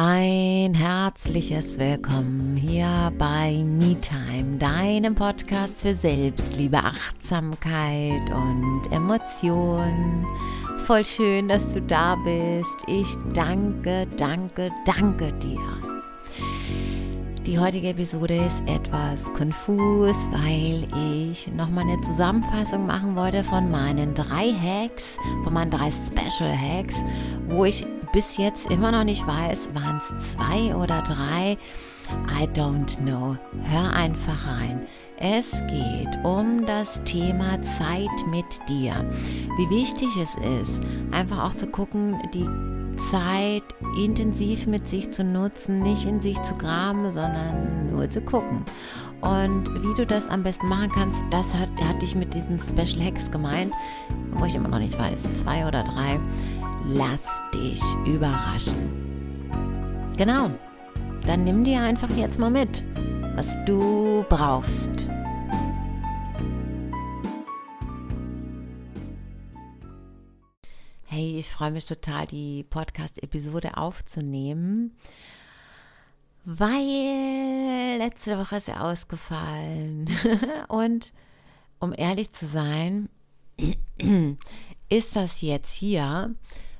Ein herzliches Willkommen hier bei MeTime, deinem Podcast für Selbstliebe, Achtsamkeit und Emotionen. Voll schön, dass du da bist. Ich danke, danke, danke dir. Die heutige Episode ist etwas konfus, weil ich nochmal eine Zusammenfassung machen wollte von meinen drei Hacks, von meinen drei Special Hacks, wo ich bis jetzt immer noch nicht weiß, waren es zwei oder drei. I don't know. Hör einfach rein. Es geht um das Thema Zeit mit dir. Wie wichtig es ist, einfach auch zu gucken, die Zeit intensiv mit sich zu nutzen, nicht in sich zu graben, sondern nur zu gucken. Und wie du das am besten machen kannst, das hat, hatte ich mit diesen Special Hacks gemeint, wo ich immer noch nicht weiß, zwei oder drei. Lass dich überraschen. Genau, dann nimm dir einfach jetzt mal mit, was du brauchst. Hey, ich freue mich total, die Podcast-Episode aufzunehmen, weil letzte Woche ist sie ausgefallen. Und um ehrlich zu sein, ist das jetzt hier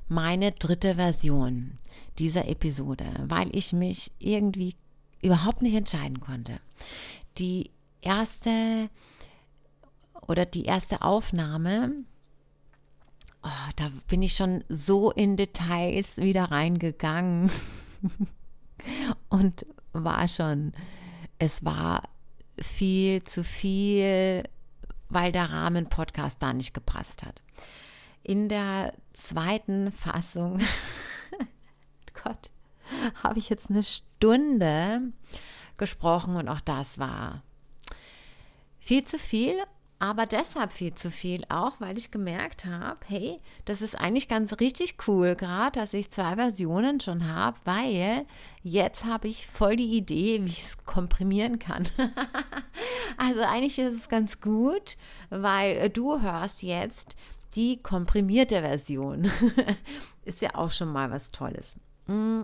meine dritte Version dieser Episode, weil ich mich irgendwie überhaupt nicht entscheiden konnte. Die erste oder die erste Aufnahme, oh, da bin ich schon so in Details wieder reingegangen und war schon, es war viel zu viel, weil der Rahmen-Podcast da nicht gepasst hat in der zweiten Fassung, Gott, habe ich jetzt eine Stunde gesprochen und auch das war viel zu viel, aber deshalb viel zu viel auch, weil ich gemerkt habe, hey, das ist eigentlich ganz richtig cool, gerade dass ich zwei Versionen schon habe, weil jetzt habe ich voll die Idee, wie ich es komprimieren kann. also eigentlich ist es ganz gut, weil du hörst jetzt die komprimierte Version. ist ja auch schon mal was Tolles. Mm.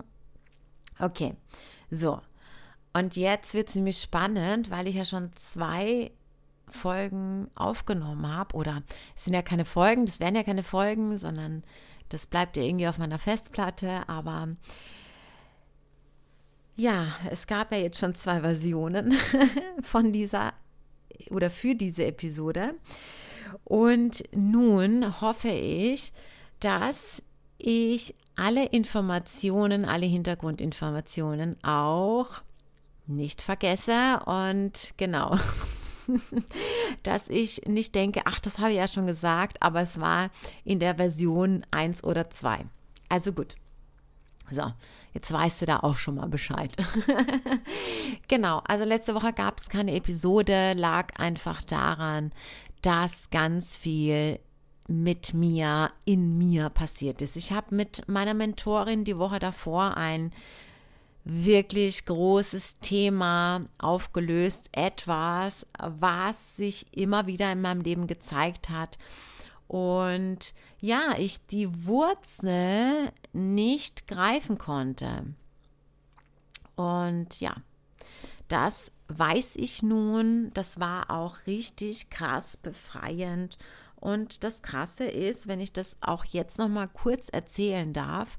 Okay, so. Und jetzt wird es nämlich spannend, weil ich ja schon zwei Folgen aufgenommen habe. Oder es sind ja keine Folgen, das wären ja keine Folgen, sondern das bleibt ja irgendwie auf meiner Festplatte. Aber ja, es gab ja jetzt schon zwei Versionen von dieser oder für diese Episode. Und nun hoffe ich, dass ich alle Informationen, alle Hintergrundinformationen auch nicht vergesse und genau, dass ich nicht denke, ach, das habe ich ja schon gesagt, aber es war in der Version 1 oder 2. Also gut. So, jetzt weißt du da auch schon mal Bescheid. genau, also letzte Woche gab es keine Episode, lag einfach daran, dass ganz viel mit mir, in mir passiert ist. Ich habe mit meiner Mentorin die Woche davor ein wirklich großes Thema aufgelöst, etwas, was sich immer wieder in meinem Leben gezeigt hat. Und ja, ich die Wurzel nicht greifen konnte. Und ja, das weiß ich nun, das war auch richtig krass befreiend. Und das Krasse ist, wenn ich das auch jetzt noch mal kurz erzählen darf,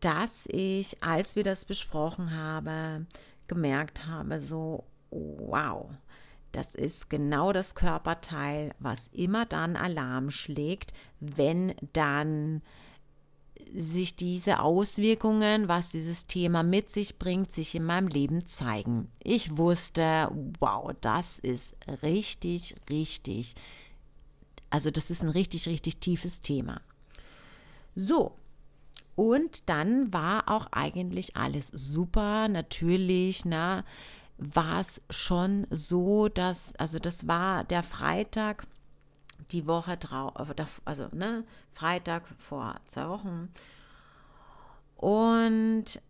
dass ich, als wir das besprochen haben, gemerkt habe, so, wow, das ist genau das Körperteil, was immer dann Alarm schlägt, wenn dann sich diese Auswirkungen, was dieses Thema mit sich bringt, sich in meinem Leben zeigen. Ich wusste, wow, das ist richtig, richtig, also das ist ein richtig, richtig tiefes Thema. So, und dann war auch eigentlich alles super, natürlich, na, war es schon so, dass, also das war der Freitag, die Woche drauf, äh, also ne, Freitag vor zwei Wochen. Und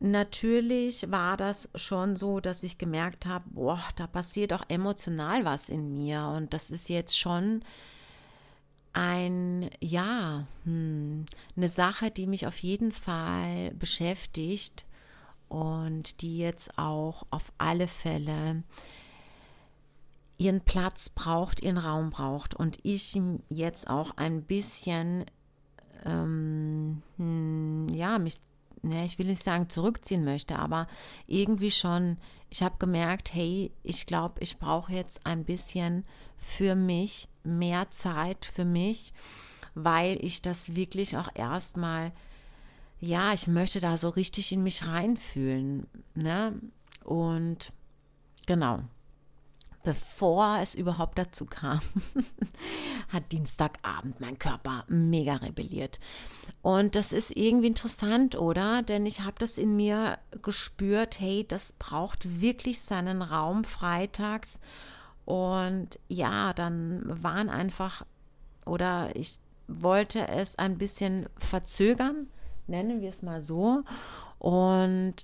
natürlich war das schon so, dass ich gemerkt habe, boah, da passiert auch emotional was in mir. Und das ist jetzt schon ein, ja, hm, eine Sache, die mich auf jeden Fall beschäftigt und die jetzt auch auf alle Fälle ihren Platz braucht, ihren Raum braucht. Und ich jetzt auch ein bisschen, ähm, hm, ja, mich, ne, ich will nicht sagen zurückziehen möchte, aber irgendwie schon, ich habe gemerkt, hey, ich glaube, ich brauche jetzt ein bisschen für mich mehr Zeit für mich, weil ich das wirklich auch erstmal, ja, ich möchte da so richtig in mich reinfühlen, ne? Und genau, bevor es überhaupt dazu kam, hat Dienstagabend mein Körper mega rebelliert. Und das ist irgendwie interessant, oder? Denn ich habe das in mir gespürt, hey, das braucht wirklich seinen Raum freitags. Und ja, dann waren einfach, oder ich wollte es ein bisschen verzögern, nennen wir es mal so. Und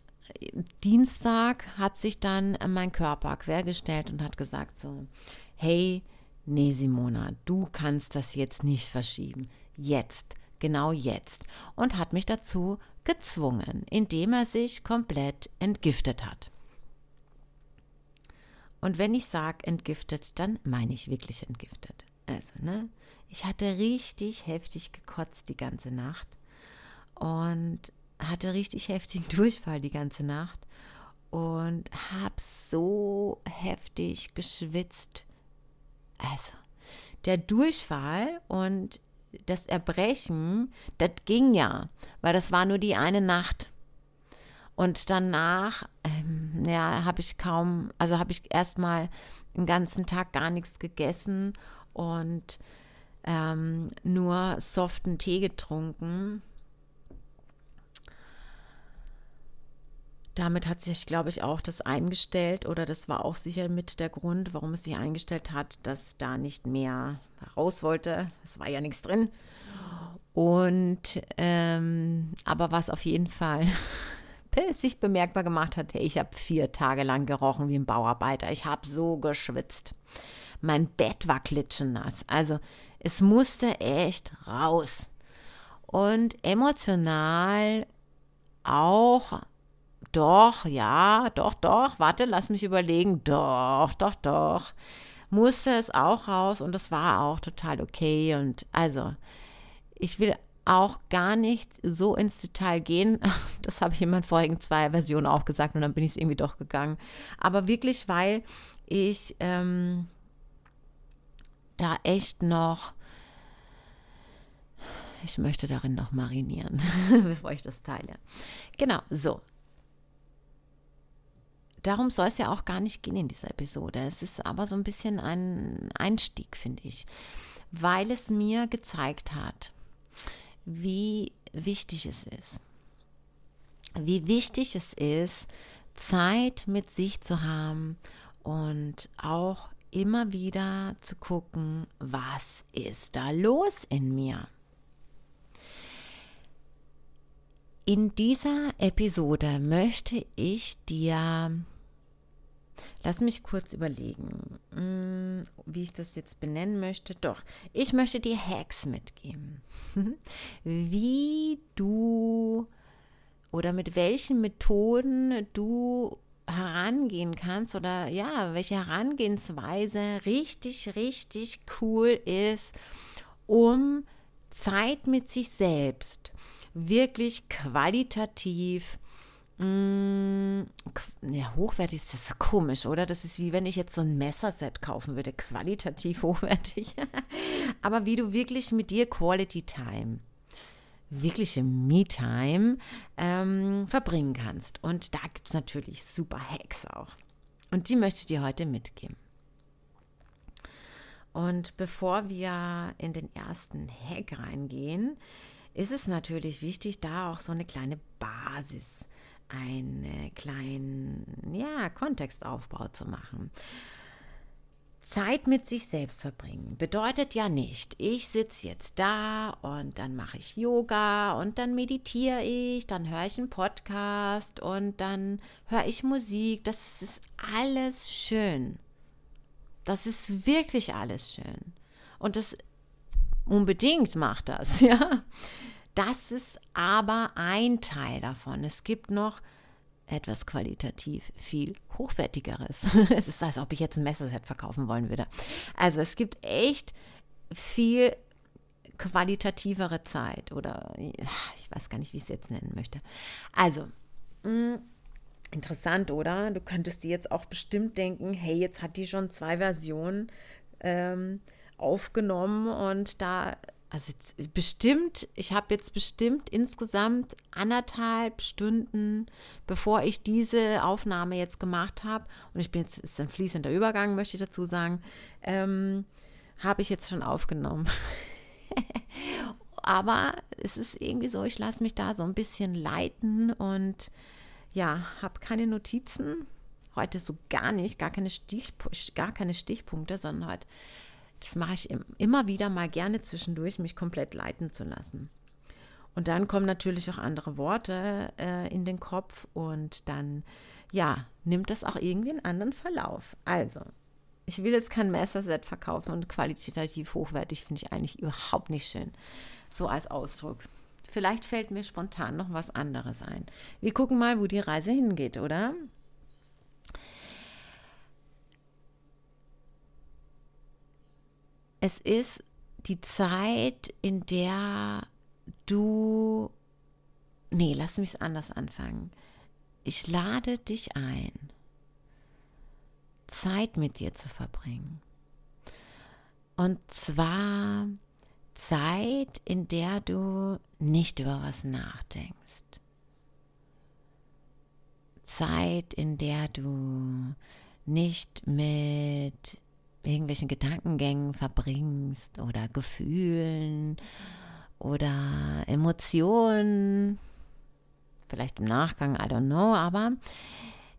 Dienstag hat sich dann mein Körper quergestellt und hat gesagt so, hey, nee Simona, du kannst das jetzt nicht verschieben. Jetzt, genau jetzt. Und hat mich dazu gezwungen, indem er sich komplett entgiftet hat. Und wenn ich sage entgiftet, dann meine ich wirklich entgiftet. Also, ne? Ich hatte richtig heftig gekotzt die ganze Nacht. Und hatte richtig heftigen Durchfall die ganze Nacht und habe so heftig geschwitzt. Also, der Durchfall und das Erbrechen, das ging ja, weil das war nur die eine Nacht. Und danach, ähm, ja, habe ich kaum, also habe ich erstmal den ganzen Tag gar nichts gegessen und ähm, nur soften Tee getrunken damit hat sich, glaube ich, auch das eingestellt oder das war auch sicher mit der Grund, warum es sich eingestellt hat, dass da nicht mehr raus wollte. Es war ja nichts drin. Und ähm, aber was auf jeden Fall sich bemerkbar gemacht hat, ich habe vier Tage lang gerochen wie ein Bauarbeiter. Ich habe so geschwitzt. Mein Bett war klitschenass. Also es musste echt raus. Und emotional auch doch, ja, doch, doch, warte, lass mich überlegen, doch, doch, doch, musste es auch raus und das war auch total okay und also, ich will auch gar nicht so ins Detail gehen. Das habe ich in meinen vorigen zwei Versionen auch gesagt und dann bin ich es irgendwie doch gegangen. Aber wirklich, weil ich ähm, da echt noch, ich möchte darin noch marinieren, bevor ich das teile. Genau, so darum soll es ja auch gar nicht gehen in dieser Episode. Es ist aber so ein bisschen ein Einstieg, finde ich, weil es mir gezeigt hat, wie wichtig es ist. Wie wichtig es ist, Zeit mit sich zu haben und auch immer wieder zu gucken, was ist da los in mir. In dieser Episode möchte ich dir, lass mich kurz überlegen, hm, wie ich das jetzt benennen möchte. Doch, ich möchte dir Hacks mitgeben, wie du oder mit welchen Methoden du herangehen kannst oder ja, welche Herangehensweise richtig, richtig cool ist, um Zeit mit sich selbst wirklich qualitativ mm, ja, hochwertig ist das komisch, oder? Das ist wie wenn ich jetzt so ein Messerset kaufen würde, qualitativ hochwertig. Aber wie du wirklich mit dir Quality Time, wirkliche Me-Time ähm, verbringen kannst. Und da gibt es natürlich super Hacks auch. Und die möchte ich dir heute mitgeben. Und bevor wir in den ersten Hack reingehen, ist es natürlich wichtig, da auch so eine kleine Basis, einen kleinen ja, Kontextaufbau zu machen. Zeit mit sich selbst verbringen bedeutet ja nicht, ich sitze jetzt da und dann mache ich Yoga und dann meditiere ich, dann höre ich einen Podcast und dann höre ich Musik. Das ist alles schön. Das ist wirklich alles schön. Und das unbedingt mach das, ja. Das ist aber ein Teil davon. Es gibt noch etwas qualitativ viel hochwertigeres. es ist, als ob ich jetzt ein Messerset verkaufen wollen würde. Also es gibt echt viel qualitativere Zeit oder ich weiß gar nicht, wie ich es jetzt nennen möchte. Also, mh, mm, interessant, oder? Du könntest dir jetzt auch bestimmt denken, hey, jetzt hat die schon zwei Versionen ähm, aufgenommen und da also bestimmt, ich habe jetzt bestimmt insgesamt anderthalb Stunden, bevor ich diese Aufnahme jetzt gemacht habe, und ich bin jetzt, ist ein fließender Übergang, möchte ich dazu sagen, ähm, habe ich jetzt schon aufgenommen. Aber es ist irgendwie so, ich lasse mich da so ein bisschen leiten und ja, habe keine Notizen. Heute so gar nicht, gar keine, Stich, gar keine Stichpunkte, sondern heute das mache ich immer wieder mal gerne zwischendurch, mich komplett leiten zu lassen. Und dann kommen natürlich auch andere Worte äh, in den Kopf und dann, ja, nimmt das auch irgendwie einen anderen Verlauf. Also, ich will jetzt kein Messerset verkaufen und qualitativ hochwertig finde ich eigentlich überhaupt nicht schön. So als Ausdruck. Vielleicht fällt mir spontan noch was anderes ein. Wir gucken mal, wo die Reise hingeht, oder? Es ist die Zeit, in der du, nee, lass mich es anders anfangen. Ich lade dich ein, Zeit mit dir zu verbringen. Und zwar Zeit, in der du nicht über was nachdenkst. Zeit, in der du nicht mit irgendwelchen Gedankengängen verbringst oder Gefühlen oder Emotionen, vielleicht im Nachgang, I don't know, aber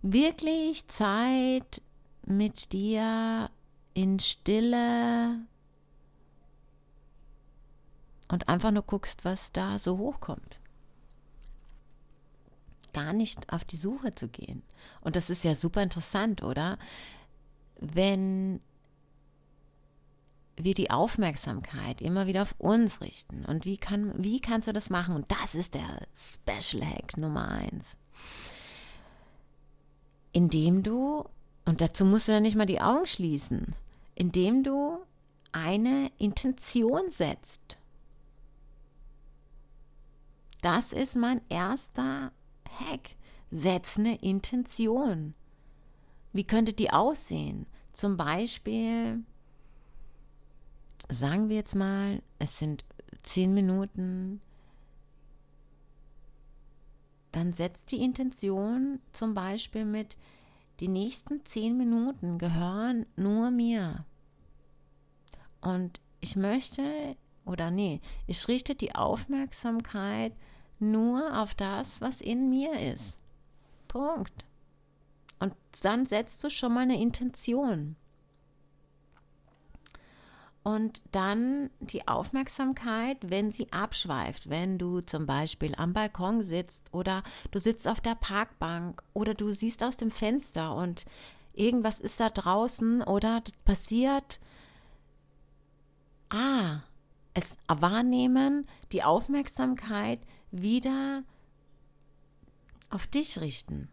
wirklich Zeit mit dir in Stille und einfach nur guckst, was da so hochkommt. Gar nicht auf die Suche zu gehen. Und das ist ja super interessant, oder? Wenn wir die Aufmerksamkeit immer wieder auf uns richten. Und wie, kann, wie kannst du das machen? Und das ist der Special Hack Nummer eins. Indem du, und dazu musst du dann nicht mal die Augen schließen, indem du eine Intention setzt. Das ist mein erster Hack. Setz eine Intention. Wie könnte die aussehen? Zum Beispiel, sagen wir jetzt mal, es sind zehn Minuten, dann setzt die Intention zum Beispiel mit, die nächsten zehn Minuten gehören nur mir. Und ich möchte, oder nee, ich richte die Aufmerksamkeit nur auf das, was in mir ist. Punkt. Und dann setzt du schon mal eine Intention und dann die Aufmerksamkeit, wenn sie abschweift, wenn du zum Beispiel am Balkon sitzt oder du sitzt auf der Parkbank oder du siehst aus dem Fenster und irgendwas ist da draußen oder passiert. Ah, es wahrnehmen, die Aufmerksamkeit wieder auf dich richten.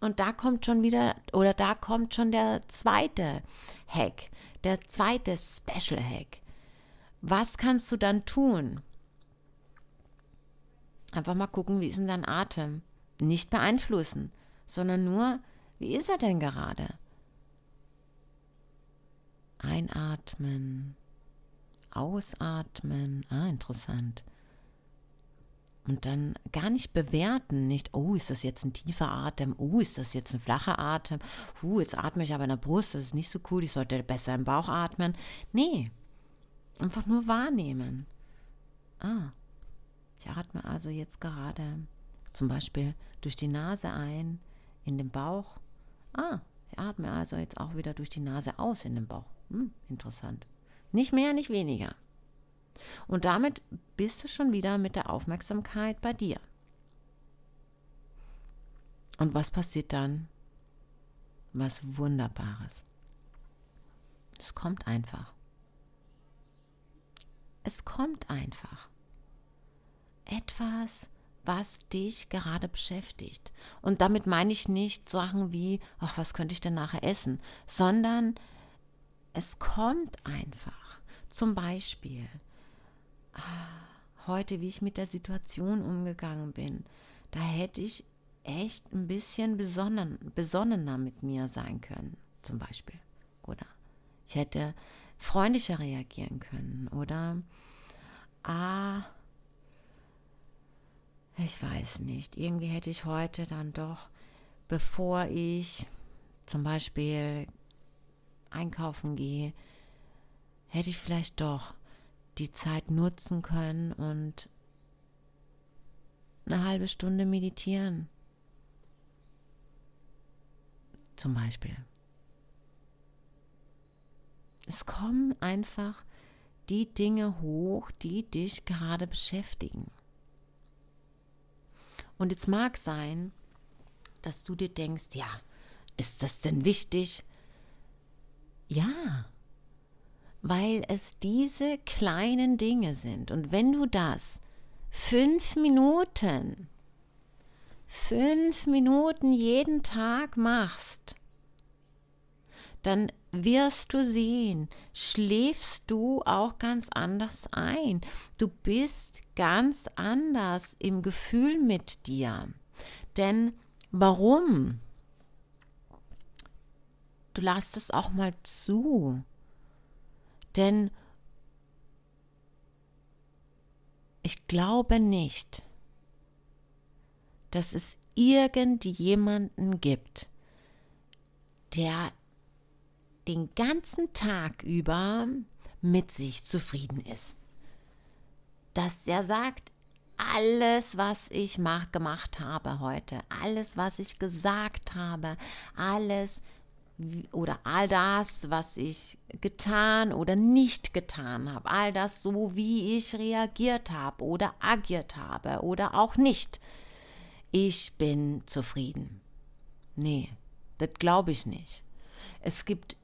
Und da kommt schon wieder, oder da kommt schon der zweite Hack, der zweite Special Hack. Was kannst du dann tun? Einfach mal gucken, wie ist denn dein Atem? Nicht beeinflussen, sondern nur, wie ist er denn gerade? Einatmen, ausatmen. Ah, interessant. Und dann gar nicht bewerten, nicht, oh, ist das jetzt ein tiefer Atem, oh, ist das jetzt ein flacher Atem, uh, jetzt atme ich aber in der Brust, das ist nicht so cool, ich sollte besser im Bauch atmen. Nee, einfach nur wahrnehmen. Ah, ich atme also jetzt gerade zum Beispiel durch die Nase ein, in den Bauch. Ah, ich atme also jetzt auch wieder durch die Nase aus in den Bauch. Hm, interessant. Nicht mehr, nicht weniger. Und damit bist du schon wieder mit der Aufmerksamkeit bei dir. Und was passiert dann? Was Wunderbares. Es kommt einfach. es kommt einfach. Etwas, was dich gerade beschäftigt. Und damit meine ich nicht Sachen wie, ach, was könnte ich denn nachher essen, sondern es kommt einfach. Zum Beispiel, heute, wie ich mit der Situation umgegangen bin, da hätte ich echt ein bisschen besonnen, besonnener mit mir sein können, zum Beispiel. Oder ich hätte freundlicher reagieren können. Oder, ah, ich weiß nicht, irgendwie hätte ich heute dann doch, bevor ich zum Beispiel einkaufen gehe, hätte ich vielleicht doch die Zeit nutzen können und eine halbe Stunde meditieren. Zum Beispiel. Es kommen einfach die Dinge hoch, die dich gerade beschäftigen. Und es mag sein, dass du dir denkst, ja, ist das denn wichtig? Ja, weil es diese kleinen Dinge sind. Und wenn du das fünf Minuten, fünf Minuten jeden Tag machst, dann wirst du sehen, schläfst du auch ganz anders ein. Du bist ganz anders im Gefühl mit dir. Denn warum? Du lass es auch mal zu. Denn ich glaube nicht, dass es irgendjemanden gibt, der den ganzen Tag über mit sich zufrieden ist. Dass er sagt, alles, was ich mach, gemacht habe heute, alles, was ich gesagt habe, alles oder all das, was ich getan oder nicht getan habe, all das so, wie ich reagiert habe oder agiert habe oder auch nicht. Ich bin zufrieden. Nee, das glaube ich nicht. Es gibt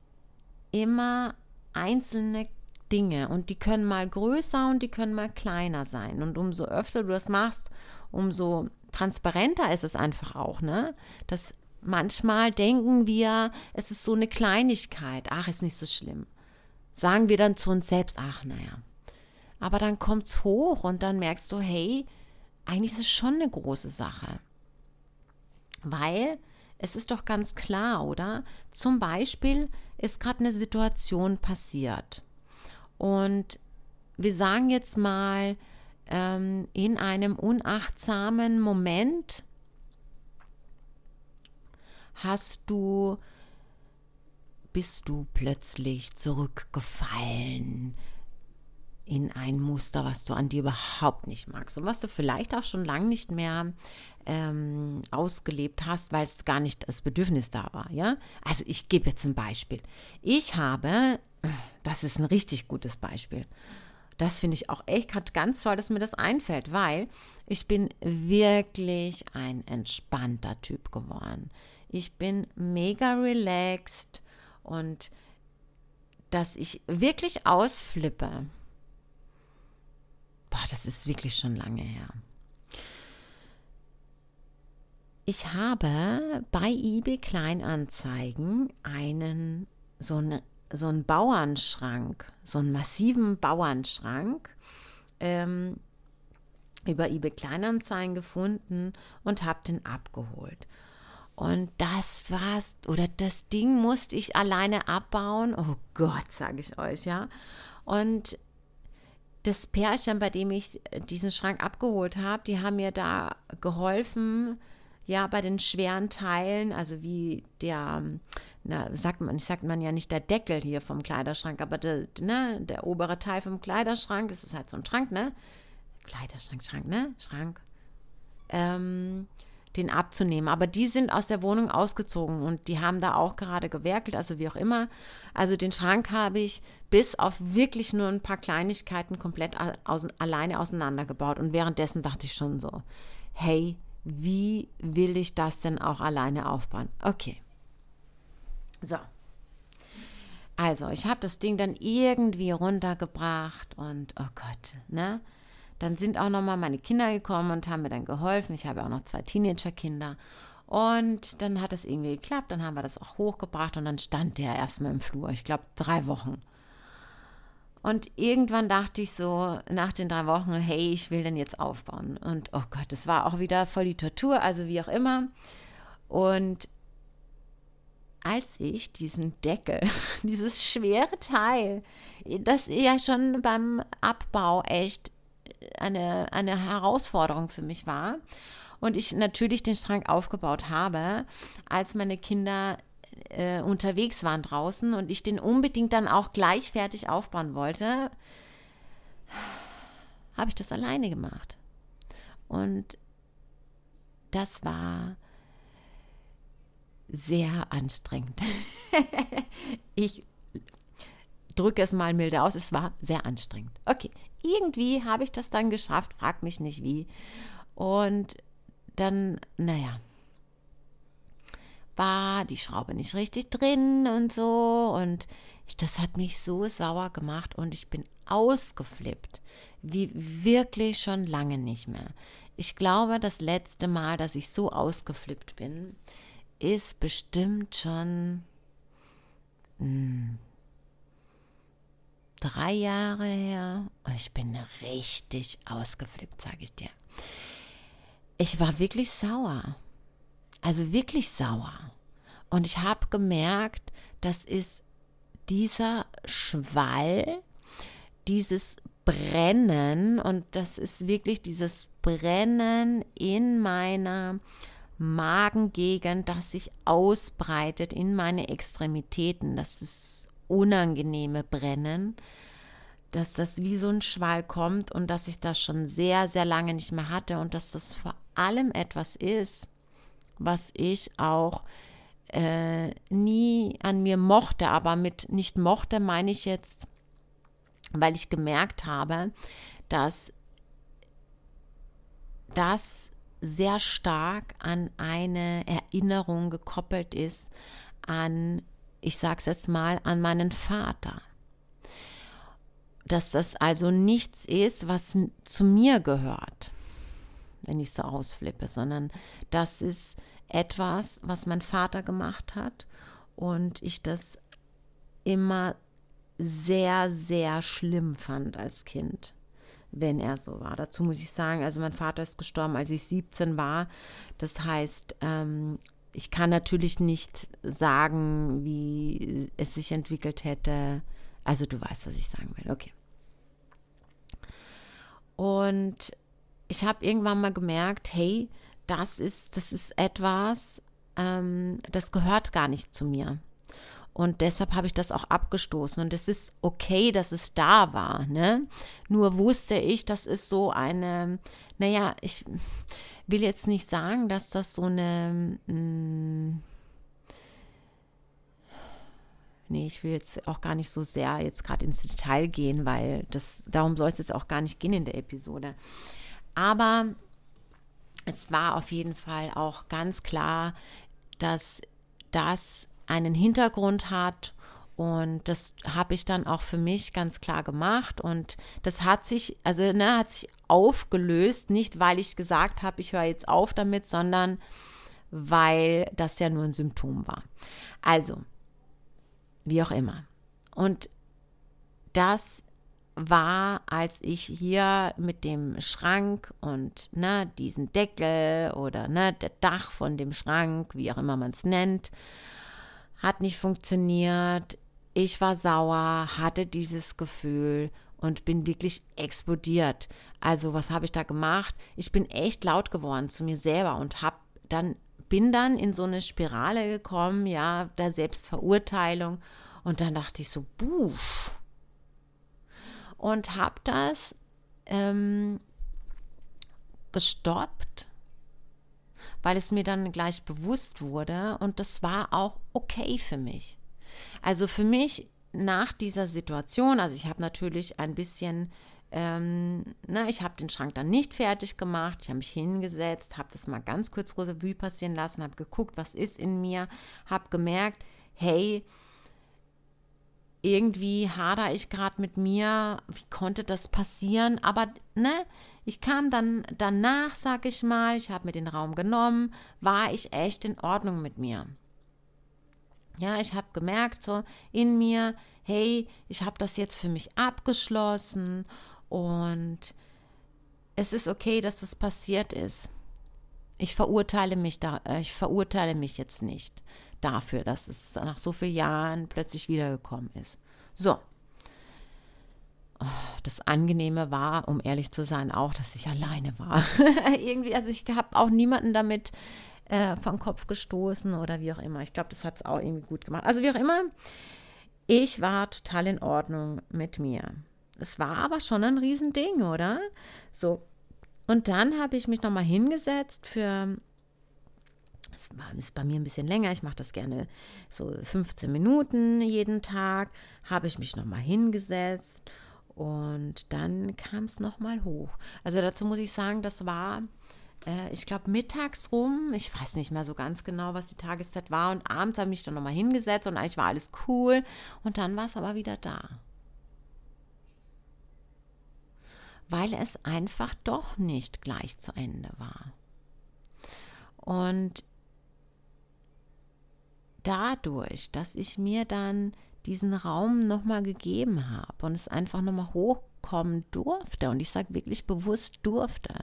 immer einzelne Dinge und die können mal größer und die können mal kleiner sein. Und umso öfter du das machst, umso transparenter ist es einfach auch, ne? Das manchmal denken wir, es ist so eine Kleinigkeit, ach, ist nicht so schlimm. Sagen wir dann zu uns selbst, ach, naja. Aber dann kommt es hoch und dann merkst du, hey, eigentlich ist es schon eine große Sache. Weil es ist doch ganz klar, oder? Zum Beispiel ist gerade eine Situation passiert. Und wir sagen jetzt mal, ähm, in einem unachtsamen Moment hast du, bist du plötzlich zurückgefallen in ein Muster, was du an dir überhaupt nicht magst und was du vielleicht auch schon lange nicht mehr ähm, ausgelebt hast, weil es gar nicht das Bedürfnis da war. Ja, also ich gebe jetzt ein Beispiel. Ich habe, das ist ein richtig gutes Beispiel. Das finde ich auch echt ganz toll, dass mir das einfällt, weil ich bin wirklich ein entspannter Typ geworden. Ich bin mega relaxed und dass ich wirklich ausflippe. Boah, das ist wirklich schon lange her. Ich habe bei eBay Kleinanzeigen einen so, eine, so einen Bauernschrank, so einen massiven Bauernschrank ähm, über eBay Kleinanzeigen gefunden und habe den abgeholt. Und das war's, oder das Ding musste ich alleine abbauen. Oh Gott, sage ich euch, ja. Und das Pärchen, bei dem ich diesen Schrank abgeholt habe, die haben mir da geholfen, ja, bei den schweren Teilen, also wie der, na, sagt man, sagt man ja nicht der Deckel hier vom Kleiderschrank, aber der, ne, der obere Teil vom Kleiderschrank, das ist halt so ein Schrank, ne? Kleiderschrank, Schrank, ne? Schrank. Ähm, den abzunehmen. Aber die sind aus der Wohnung ausgezogen und die haben da auch gerade gewerkelt, also wie auch immer. Also den Schrank habe ich bis auf wirklich nur ein paar Kleinigkeiten komplett aus, alleine auseinandergebaut. Und währenddessen dachte ich schon so, hey, wie will ich das denn auch alleine aufbauen? Okay. So. Also, ich habe das Ding dann irgendwie runtergebracht und oh Gott, ne? Dann sind auch noch mal meine Kinder gekommen und haben mir dann geholfen. Ich habe auch noch zwei Teenager-Kinder. Und dann hat es irgendwie geklappt, dann haben wir das auch hochgebracht und dann stand der erstmal im Flur. Ich glaube, drei Wochen. Und irgendwann dachte ich so, nach den drei Wochen, hey, ich will den jetzt aufbauen. Und oh Gott, das war auch wieder voll die Tortur, also wie auch immer. Und als ich diesen Deckel, dieses schwere Teil, das ja schon beim Abbau echt eine, eine Herausforderung für mich war, und ich natürlich den Schrank aufgebaut habe, als meine Kinder äh, unterwegs waren draußen und ich den unbedingt dann auch gleich fertig aufbauen wollte, habe ich das alleine gemacht. Und das war sehr anstrengend. ich drücke es mal milde aus, es war sehr anstrengend. Okay, irgendwie habe ich das dann geschafft, frag mich nicht wie. Und dann, naja, war die Schraube nicht richtig drin und so. Und ich, das hat mich so sauer gemacht und ich bin ausgeflippt. Wie wirklich schon lange nicht mehr. Ich glaube, das letzte Mal, dass ich so ausgeflippt bin, ist bestimmt schon mh, hm, drei Jahre her. Ich bin richtig ausgeflippt, sage ich dir. Ich war wirklich sauer. Also wirklich sauer. Und ich habe gemerkt, das ist dieser Schwall, dieses Brennen und das ist wirklich dieses Brennen in meiner Magengegend, das sich ausbreitet in meine Extremitäten. Das ist unangenehme Brennen, dass das wie so ein Schwall kommt und dass ich das schon sehr, sehr lange nicht mehr hatte und dass das vor allem etwas ist, was ich auch äh, nie an mir mochte, aber mit nicht mochte meine ich jetzt, weil ich gemerkt habe, dass das sehr stark an eine Erinnerung gekoppelt ist, an, ich sage es jetzt mal, an meinen Vater. Dass das also nichts ist, was zu mir gehört, wenn ich so ausflippe, sondern das ist etwas, was mein Vater gemacht hat und ich das immer sehr, sehr schlimm fand als Kind wenn er so war. Dazu muss ich sagen, also mein Vater ist gestorben, als ich 17 war. Das heißt, ähm, ich kann natürlich nicht sagen, wie es sich entwickelt hätte. Also du weißt, was ich sagen will. Okay. Und ich habe irgendwann mal gemerkt, hey, das ist, das ist etwas, ähm, das gehört gar nicht zu mir. Und deshalb habe ich das auch abgestoßen. Und es ist okay, dass es da war. Ne? Nur wusste ich, das ist so eine, naja, ich will jetzt nicht sagen, dass das so eine, mh, mm, nee, ich will jetzt auch gar nicht so sehr jetzt gerade ins Detail gehen, weil das, darum soll es jetzt auch gar nicht gehen in der Episode. Aber es war auf jeden Fall auch ganz klar, dass das einen Hintergrund hat. Und das habe ich dann auch für mich ganz klar gemacht. Und das hat sich, also ne, hat sich aufgelöst, nicht weil ich gesagt habe, ich höre jetzt auf damit, sondern weil das ja nur ein Symptom war. Also, wie auch immer. Und das war, als ich hier mit dem Schrank und ne, diesen Deckel oder ne, der Dach von dem Schrank, wie auch immer man es nennt, hat nicht funktioniert. Ich war sauer, hatte dieses Gefühl und bin wirklich explodiert. Also was habe ich da gemacht? Ich bin echt laut geworden zu mir selber und habe dann bin dann in so eine Spirale gekommen, ja, der Selbstverurteilung und dann dachte ich so, buh. Und habe das ähm, gestoppt weil es mir dann gleich bewusst wurde und das war auch okay für mich. Also für mich nach dieser Situation, also ich habe natürlich ein bisschen, ähm, na, ich habe den Schrank dann nicht fertig gemacht, ich habe mich hingesetzt, habe das mal ganz kurz Revue passieren lassen, habe geguckt, was ist in mir, habe gemerkt, hey, irgendwie hader ich gerade mit mir, wie konnte das passieren? Aber ne, ich kam dann danach, sag ich mal, ich habe mir den Raum genommen, war ich echt in Ordnung mit mir. Ja, ich habe gemerkt so in mir, hey, ich habe das jetzt für mich abgeschlossen und es ist okay, dass das passiert ist. Ich verurteile mich da, äh, ich verurteile mich jetzt nicht dafür, dass es nach so vielen Jahren plötzlich wiedergekommen ist. So. Das Angenehme war, um ehrlich zu sein, auch, dass ich alleine war. Irgendwie, also ich habe auch niemanden damit äh, vom Kopf gestoßen oder wie auch immer. Ich glaube, das hat es auch irgendwie gut gemacht. Also wie auch immer, ich war total in Ordnung mit mir. Es war aber schon ein Riesending, oder? So. Und dann habe ich mich nochmal hingesetzt für es ist bei mir ein bisschen länger, ich mache das gerne so 15 Minuten jeden Tag, habe ich mich nochmal hingesetzt und dann kam es nochmal hoch. Also dazu muss ich sagen, das war äh, ich glaube, mittags rum. Ich weiß nicht mehr so ganz genau, was die Tageszeit war. Und abends habe ich mich dann nochmal hingesetzt und eigentlich war alles cool. Und dann war es aber wieder da. Weil es einfach doch nicht gleich zu Ende war. Und dadurch, dass ich mir dann diesen Raum nochmal gegeben habe und es einfach nochmal hochkommen durfte, und ich sage wirklich bewusst durfte,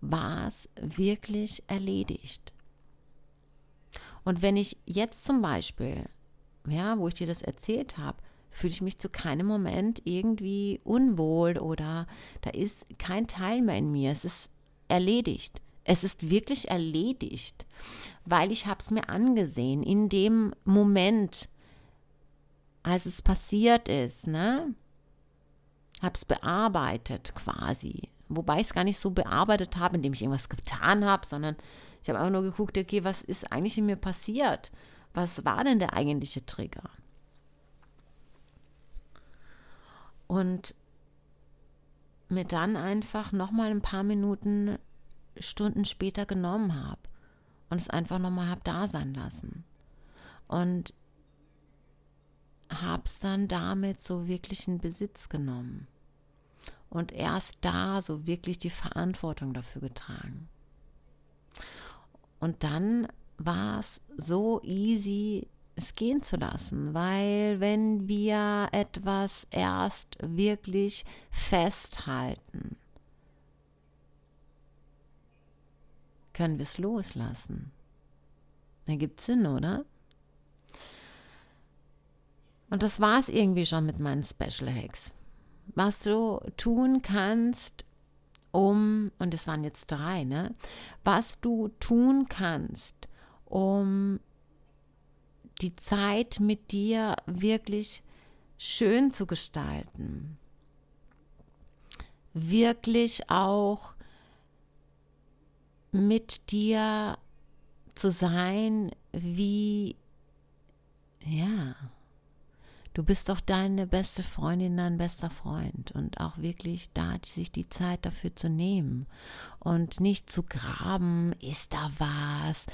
war es wirklich erledigt. Und wenn ich jetzt zum Beispiel, ja, wo ich dir das erzählt habe, fühle ich mich zu keinem Moment irgendwie unwohl oder da ist kein Teil mehr in mir. Es ist erledigt. Es ist wirklich erledigt, weil ich habe es mir angesehen in dem Moment, als es passiert ist, ne? Habe es bearbeitet quasi wobei ich es gar nicht so bearbeitet habe, indem ich irgendwas getan habe, sondern ich habe einfach nur geguckt, okay, was ist eigentlich in mir passiert? Was war denn der eigentliche Trigger? Und mir dann einfach nochmal ein paar Minuten, Stunden später genommen habe und es einfach nochmal habe da sein lassen. Und habe es dann damit so wirklich in Besitz genommen und erst da so wirklich die Verantwortung dafür getragen. Und dann war es so easy, es gehen zu lassen, weil wenn wir etwas erst wirklich festhalten, können wir es loslassen. Ergibt Sinn, oder? Und das war es irgendwie schon mit meinen Special Hacks was du tun kannst, um, und es waren jetzt drei, ne, was du tun kannst, um die Zeit mit dir wirklich schön zu gestalten. Wirklich auch mit dir zu sein, wie, ja, Du bist doch deine beste Freundin, dein bester Freund und auch wirklich da, sich die Zeit dafür zu nehmen und nicht zu graben, ist da was,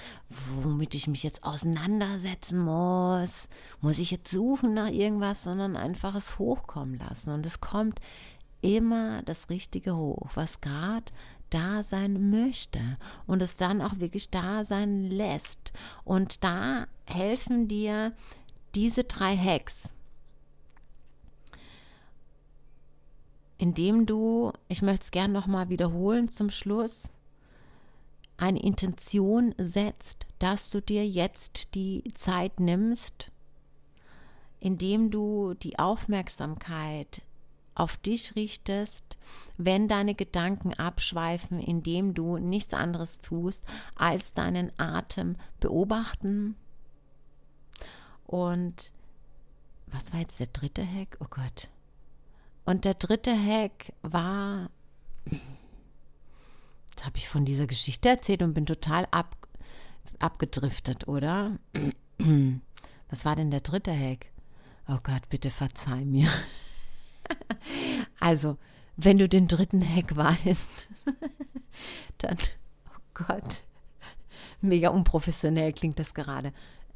womit ich mich jetzt auseinandersetzen muss, muss ich jetzt suchen nach irgendwas, sondern einfach es hochkommen lassen und es kommt immer das Richtige hoch, was gerade da sein möchte und es dann auch wirklich da sein lässt. Und da helfen dir diese drei Hacks. Indem du, ich möchte es gerne nochmal wiederholen zum Schluss, eine Intention setzt, dass du dir jetzt die Zeit nimmst, indem du die Aufmerksamkeit auf dich richtest, wenn deine Gedanken abschweifen, indem du nichts anderes tust, als deinen Atem beobachten. Und was war jetzt der dritte Hack? Oh Gott. Und der dritte Hack war, jetzt habe ich von dieser Geschichte erzählt und bin total ab, abgedriftet, oder? Was war denn der dritte Hack? Oh Gott, bitte verzeih mir. also, wenn du den dritten Hack weißt, dann, oh Gott, mega unprofessionell klingt das gerade.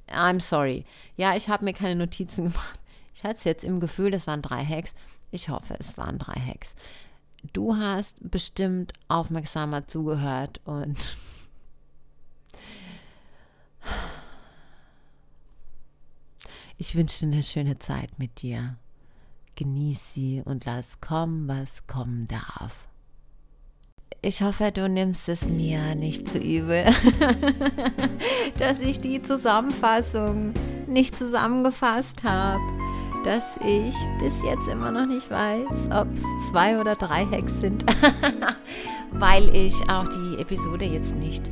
I'm sorry. Ja, ich habe mir keine Notizen gemacht. Ich hatte es jetzt im Gefühl, es waren drei Hacks. Ich hoffe, es waren drei Hacks. Du hast bestimmt aufmerksamer zugehört und ich wünsche dir eine schöne Zeit mit dir. Genieß sie und lass kommen, was kommen darf. Ich hoffe, du nimmst es mir nicht zu übel, dass ich die Zusammenfassung nicht zusammengefasst habe, dass ich bis jetzt immer noch nicht weiß, ob es zwei oder drei Hacks sind, weil ich auch die Episode jetzt nicht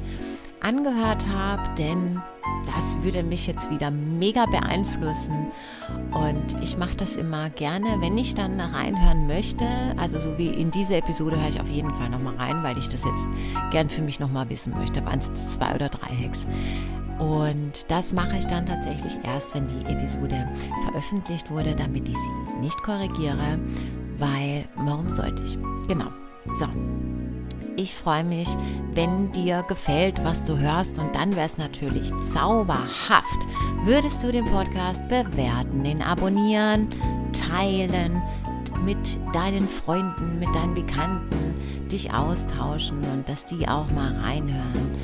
angehört habe, denn das würde mich jetzt wieder mega beeinflussen. Und ich mache das immer gerne, wenn ich dann reinhören möchte. Also so wie in diese Episode höre ich auf jeden Fall nochmal rein, weil ich das jetzt gern für mich nochmal wissen möchte. Waren es zwei oder drei Hacks? Und das mache ich dann tatsächlich erst, wenn die Episode veröffentlicht wurde, damit ich sie nicht korrigiere, weil warum sollte ich? Genau. So, ich freue mich, wenn dir gefällt, was du hörst. Und dann wäre es natürlich zauberhaft, würdest du den Podcast bewerten, ihn abonnieren, teilen, mit deinen Freunden, mit deinen Bekannten dich austauschen und dass die auch mal reinhören.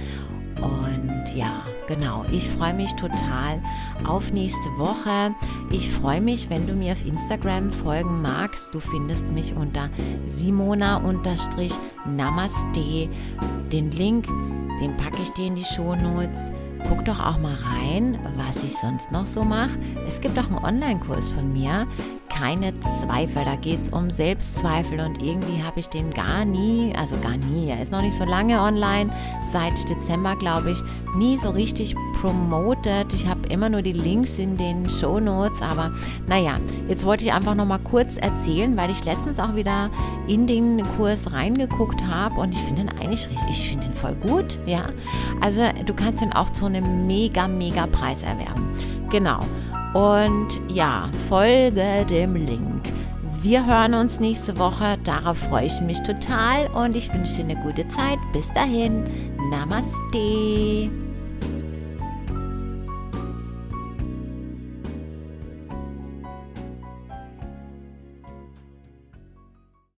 Und ja, genau, ich freue mich total auf nächste Woche. Ich freue mich, wenn du mir auf Instagram folgen magst. Du findest mich unter Simona-Namaste. Den Link, den packe ich dir in die Shownotes. Guck doch auch mal rein, was ich sonst noch so mache. Es gibt auch einen Online-Kurs von mir, keine Zweifel. Da geht es um Selbstzweifel und irgendwie habe ich den gar nie, also gar nie, er ist noch nicht so lange online, seit Dezember glaube ich, nie so richtig promoted. Ich habe immer nur die Links in den Show Notes, aber naja, jetzt wollte ich einfach noch mal kurz erzählen, weil ich letztens auch wieder in den Kurs reingeguckt habe und ich finde ihn eigentlich richtig, ich finde ihn voll gut, ja. Also du kannst ihn auch zu einem mega, mega Preis erwerben. Genau. Und ja, folge dem Link. Wir hören uns nächste Woche. Darauf freue ich mich total und ich wünsche dir eine gute Zeit. Bis dahin. Namaste.